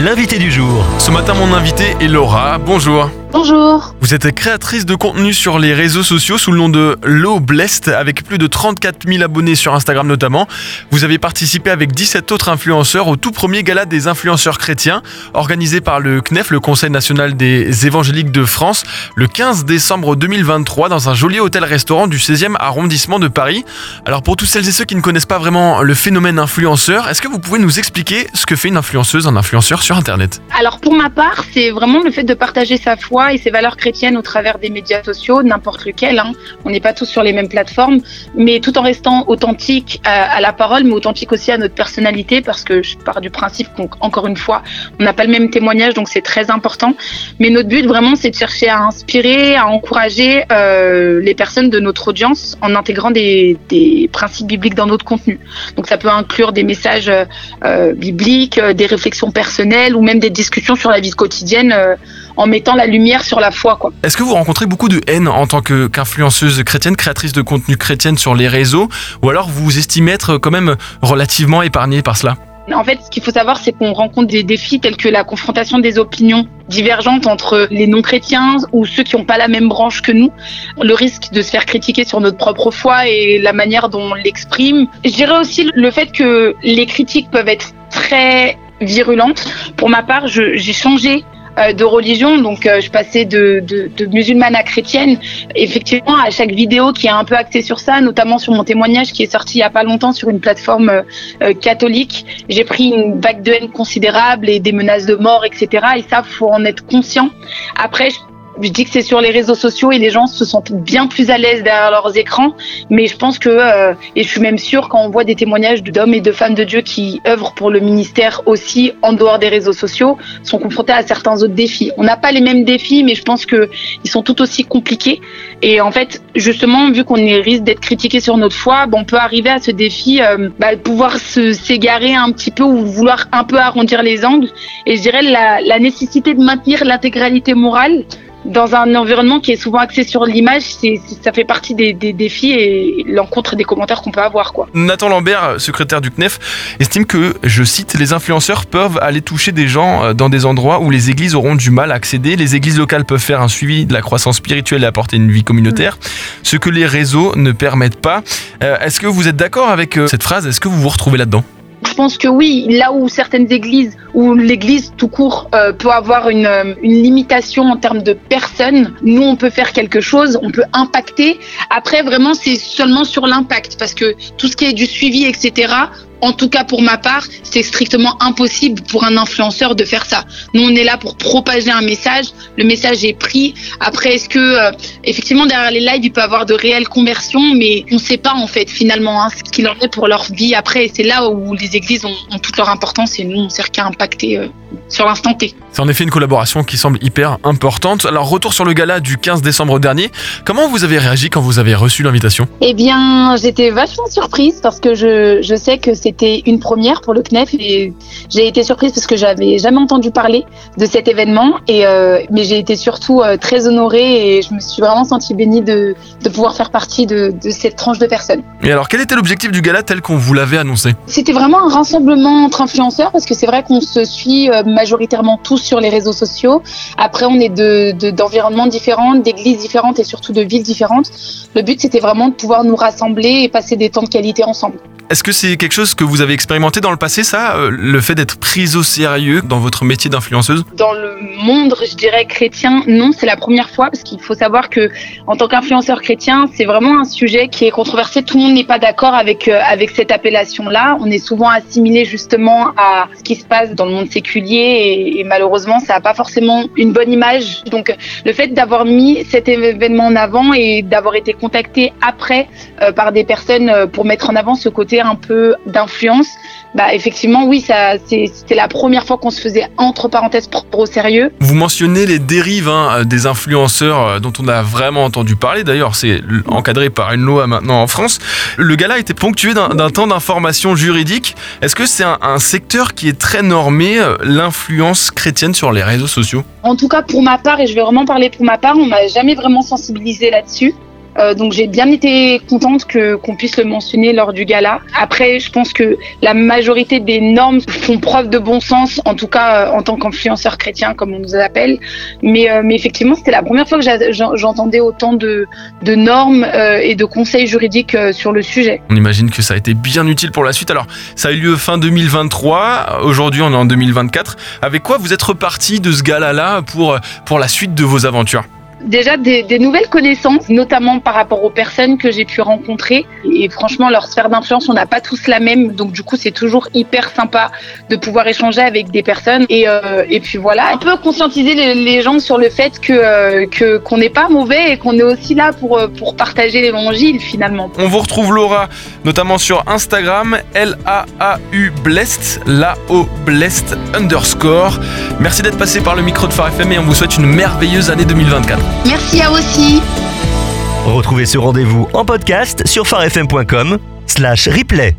l'invité du jour. Ce matin, mon invité est Laura. Bonjour. Bonjour. Vous êtes créatrice de contenu sur les réseaux sociaux sous le nom de Low Blessed avec plus de 34 000 abonnés sur Instagram notamment. Vous avez participé avec 17 autres influenceurs au tout premier gala des influenceurs chrétiens organisé par le CNEF, le Conseil national des évangéliques de France, le 15 décembre 2023 dans un joli hôtel-restaurant du 16e arrondissement de Paris. Alors pour tous celles et ceux qui ne connaissent pas vraiment le phénomène influenceur, est-ce que vous pouvez nous expliquer ce que fait une influenceuse, un influenceur sur Internet? Alors pour ma part, c'est vraiment le fait de partager sa foi et ses valeurs chrétiennes au travers des médias sociaux, n'importe lequel. Hein. On n'est pas tous sur les mêmes plateformes, mais tout en restant authentique à, la parole, mais authentique aussi à notre personnalité, parce que je pars du principe qu'encore une fois, on n'a pas le même témoignage, donc c'est très important. Mais notre but vraiment, c'est de chercher à inspirer, à encourager euh, les personnes de notre audience en intégrant des, principes bibliques dans notre contenu. Donc ça peut inclure des messages euh, bibliques, euh, des réflexions personnelles ou même des discussions sur la vie quotidienne en mettant la lumière sur la foi. Quoi. Est-ce que vous rencontrez beaucoup de haine en tant qu'influenceuse chrétienne, créatrice de contenu chrétienne sur les réseaux, ou alors vous estimez être quand même relativement épargné par cela? En fait, ce qu'il faut savoir, c'est qu'on rencontre des défis tels que la confrontation des opinions divergentes entre les non-chrétiens ou ceux qui n'ont pas la même branche que nous, le risque de se faire critiquer sur notre propre foi et la manière dont on l'exprime. Je dirais aussi le fait que les critiques peuvent être très virulentes. Pour ma part, j'ai changé de religion. Donc, euh, je passais de, de, de, musulmane à chrétienne. Effectivement, à chaque vidéo qui est un peu axée sur ça, notamment sur mon témoignage qui est sorti il y a pas longtemps sur une plateforme euh, catholique, j'ai pris une vague de haine considérable et des menaces de mort, etc. Et ça, faut en être conscient. Après, je je dis que c'est sur les réseaux sociaux et les gens se sentent bien plus à l'aise derrière leurs écrans. Mais je pense que, euh, et je suis même sûre quand on voit des témoignages d'hommes et de femmes de Dieu qui œuvrent pour le ministère aussi en dehors des réseaux sociaux, sont confrontés à certains autres défis. On n'a pas les mêmes défis, mais je pense que ils sont tout aussi compliqués. Et en fait, justement, vu qu'on risque d'être critiqué sur notre foi, bon, on peut arriver à ce défi, euh, bah, pouvoir s'égarer un petit peu ou vouloir un peu arrondir les angles. Et je dirais la, la nécessité de maintenir l'intégralité morale dans un environnement qui est souvent axé sur l'image, ça fait partie des, défis et l'encontre des commentaires qu'on peut avoir. Quoi. Nathan Lambert, secrétaire du CNEF, estime que, je cite, les influenceurs peuvent aller toucher des gens euh, dans des endroits où les églises auront du mal à accéder. Les églises locales peuvent faire un suivi de la croissance spirituelle et apporter une vie communautaire, ce que les réseaux ne permettent pas. Euh, est-ce que vous êtes d'accord avec euh, cette phrase? Est-ce que vous vous retrouvez là-dedans? Je pense que oui, là où certaines églises, où l'église tout court euh, peut avoir une, euh, une, limitation en termes de personnes, nous on peut faire quelque chose, on peut impacter. Après vraiment c'est seulement sur l'impact parce que tout ce qui est du suivi, etc en tout cas pour ma part, c'est strictement impossible pour un influenceur de faire ça. Nous, on est là pour propager un message. Le message est pris. Après, est-ce que euh, effectivement derrière les lives, il peut y avoir de réelles conversions, mais on ne sait pas en fait finalement hein, ce qu'il en est pour leur vie après. C'est là où les églises ont, ont, toute leur importance et nous, on sert qu'à impacter euh, sur l'instant T. C'est en effet une collaboration qui semble hyper importante. Alors, retour sur le gala du 15 décembre dernier. Comment vous avez réagi quand vous avez reçu l'invitation? Eh bien, j'étais vachement surprise parce que je, je sais que c'était une première pour le CNEF et j'ai été surprise parce que j'avais jamais entendu parler de cet événement. Et euh, mais j'ai été surtout euh, très honorée et je me suis vraiment sentie bénie de, de pouvoir faire partie de, de, cette tranche de personnes. Et alors, quel était l'objectif du gala tel qu'on vous l'avait annoncé? C'était vraiment un rassemblement entre influenceurs parce que c'est vrai qu'on se suit euh, majoritairement tous sur les réseaux sociaux. Après, on est de d'environnements différents, d'églises différentes et surtout de villes différentes. Le but, c'était vraiment de pouvoir nous rassembler et passer des temps de qualité ensemble. Est-ce que c'est quelque chose que vous avez expérimenté dans le passé, ça euh, Le fait d'être prise au sérieux dans votre métier d'influenceuse? Dans le monde, je dirais, chrétien, non, c'est la première fois, parce qu'il faut savoir que en tant qu'influenceur chrétien, c'est vraiment un sujet qui est controversé. Tout le monde n'est pas d'accord avec, euh, avec cette appellation-là. On est souvent assimilé justement à ce qui se passe dans le monde séculier, et, malheureusement, ça n'a pas forcément une bonne image. Donc, le fait d'avoir mis cet événement en avant et d'avoir été contacté après euh, par des personnes pour mettre en avant ce côté un peu d'influence, bah effectivement oui, ça c'était la première fois qu'on se faisait entre parenthèses propre au sérieux. Vous mentionnez les dérives hein, des influenceurs euh, dont on a vraiment entendu parler. D'ailleurs, c'est encadré par une loi maintenant en France. Le gala été ponctué d'un temps d'information juridique. Est-ce que c'est un, un, secteur qui est très normé, euh, l'influence chrétienne sur les réseaux sociaux? En tout cas, pour ma part, et je vais vraiment parler pour ma part, on m'a jamais vraiment sensibilisé là-dessus. Euh, donc j'ai bien été contente que qu'on puisse le mentionner lors du gala. Après, je pense que la majorité des normes font preuve de bon sens, en tout cas euh, en tant qu'influenceurs chrétiens, comme on nous appelle. Mais, euh, effectivement, c'était la première fois que j'entendais autant de, de normes et de conseils juridiques sur le sujet. On imagine que ça a été bien utile pour la suite. Alors, ça a eu lieu fin 2023. Aujourd'hui, on est en 2024. Avec quoi vous êtes reparti de ce gala-là pour, pour la suite de vos aventures? Déjà des, nouvelles connaissances, notamment par rapport aux personnes que j'ai pu rencontrer. Et franchement, leur sphère d'influence, on n'a pas tous la même. Donc du coup, c'est toujours hyper sympa de pouvoir échanger avec des personnes. Et, euh, puis voilà, un peu conscientiser les, gens sur le fait que euh, que qu'on n'est pas mauvais et qu'on est aussi là pour euh, pour partager l'évangile finalement. On vous retrouve Laura, notamment sur Instagram, L-A-A-U Blessed, L-A-O Blessed underscore. Merci d'être passé par le micro de Phare FM et on vous souhaite une merveilleuse année 2024. Merci à aussi. Retrouvez ce rendez-vous en podcast sur farfm.com slash replay.